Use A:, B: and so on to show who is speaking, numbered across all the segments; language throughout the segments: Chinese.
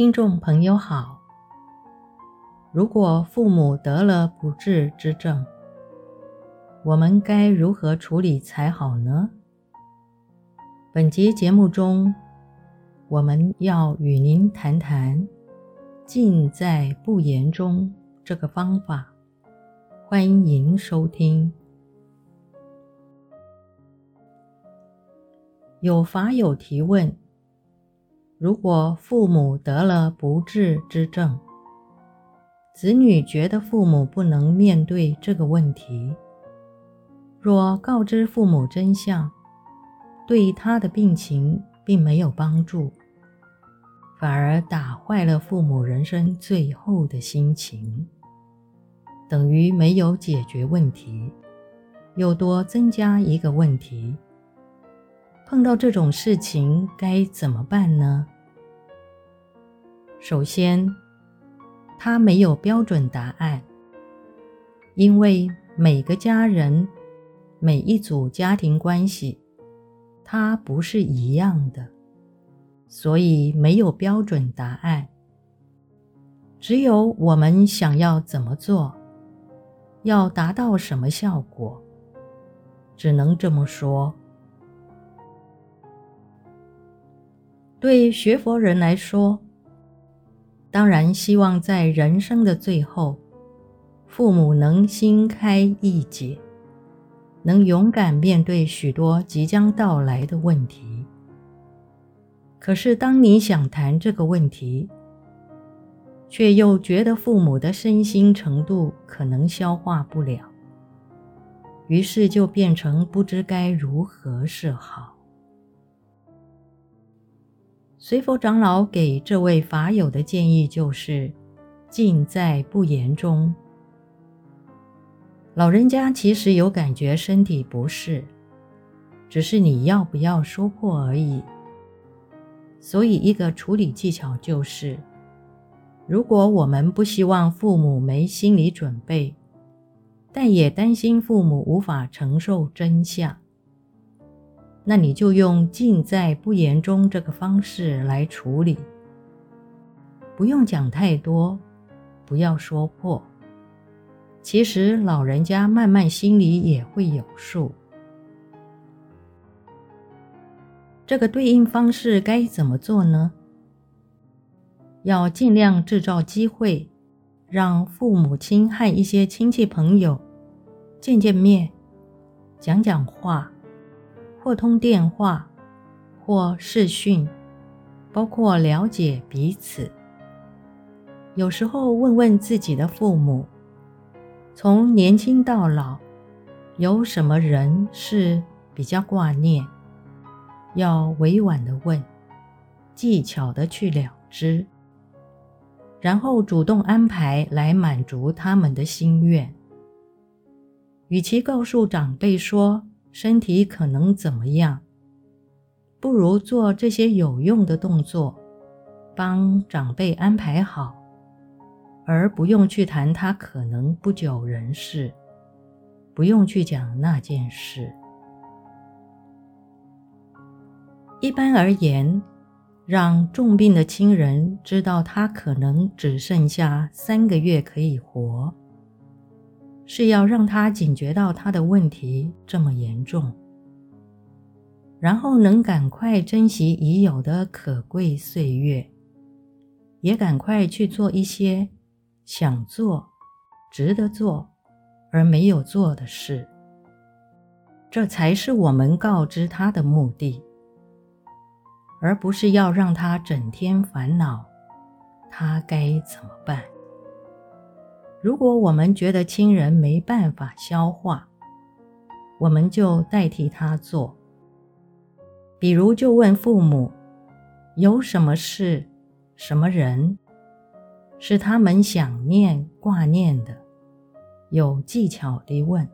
A: 听众朋友好，如果父母得了不治之症，我们该如何处理才好呢？本集节目中，我们要与您谈谈“尽在不言中”这个方法。欢迎收听。有法友提问：如果父母得了不治之症，子女觉得父母不能面对这个问题，若告知父母真相，对他的病情并没有帮助，反而打坏了父母人生最后的心情。等于没有解决问题，又多增加一个问题。碰到这种事情该怎么办呢？首先，他没有标准答案，因为每个家人、每一组家庭关系，它不是一样的，所以没有标准答案。只有我们想要怎么做。要达到什么效果？只能这么说。对学佛人来说，当然希望在人生的最后，父母能心开意解，能勇敢面对许多即将到来的问题。可是，当你想谈这个问题，却又觉得父母的身心程度可能消化不了，于是就变成不知该如何是好。随佛长老给这位法友的建议就是：尽在不言中。老人家其实有感觉身体不适，只是你要不要说破而已。所以一个处理技巧就是。如果我们不希望父母没心理准备，但也担心父母无法承受真相，那你就用尽在不言中这个方式来处理。不用讲太多，不要说破。其实老人家慢慢心里也会有数。这个对应方式该怎么做呢？要尽量制造机会，让父母亲和一些亲戚朋友见见面，讲讲话，或通电话，或视讯，包括了解彼此。有时候问问自己的父母，从年轻到老，有什么人是比较挂念？要委婉的问，技巧的去了之。然后主动安排来满足他们的心愿。与其告诉长辈说身体可能怎么样，不如做这些有用的动作，帮长辈安排好，而不用去谈他可能不久人世，不用去讲那件事。一般而言，让重病的亲人知道他可能只剩下三个月可以活，是要让他警觉到他的问题这么严重，然后能赶快珍惜已有的可贵岁月，也赶快去做一些想做、值得做而没有做的事，这才是我们告知他的目的。而不是要让他整天烦恼，他该怎么办？如果我们觉得亲人没办法消化，我们就代替他做。比如，就问父母，有什么事、什么人，是他们想念、挂念的，有技巧地问，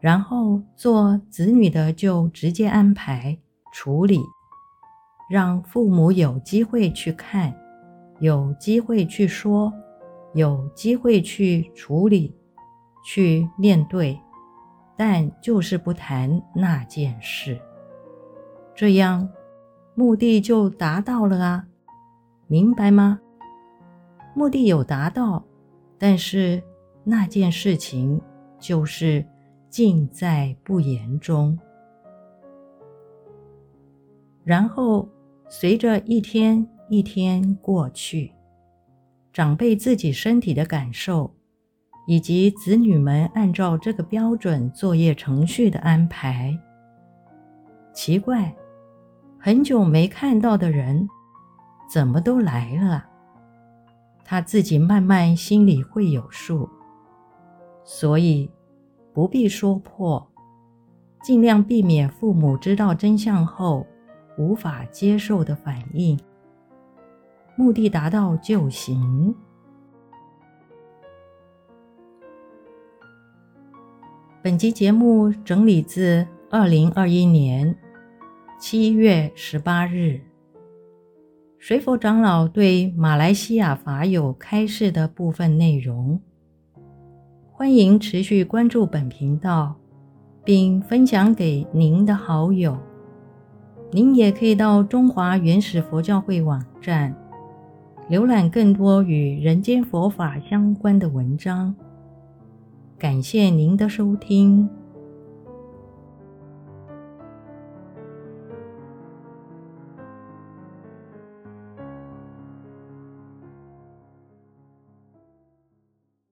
A: 然后做子女的就直接安排处理。让父母有机会去看，有机会去说，有机会去处理、去面对，但就是不谈那件事。这样，目的就达到了啊！明白吗？目的有达到，但是那件事情就是尽在不言中。然后随着一天一天过去，长辈自己身体的感受，以及子女们按照这个标准作业程序的安排，奇怪，很久没看到的人，怎么都来了？他自己慢慢心里会有数，所以不必说破，尽量避免父母知道真相后无法接受的反应，目的达到就行。本集节目整理自二零二一年七月十八日，水佛长老对马来西亚法友开示的部分内容。欢迎持续关注本频道，并分享给您的好友。您也可以到中华原始佛教会网站浏览更多与人间佛法相关的文章。感谢您的收听。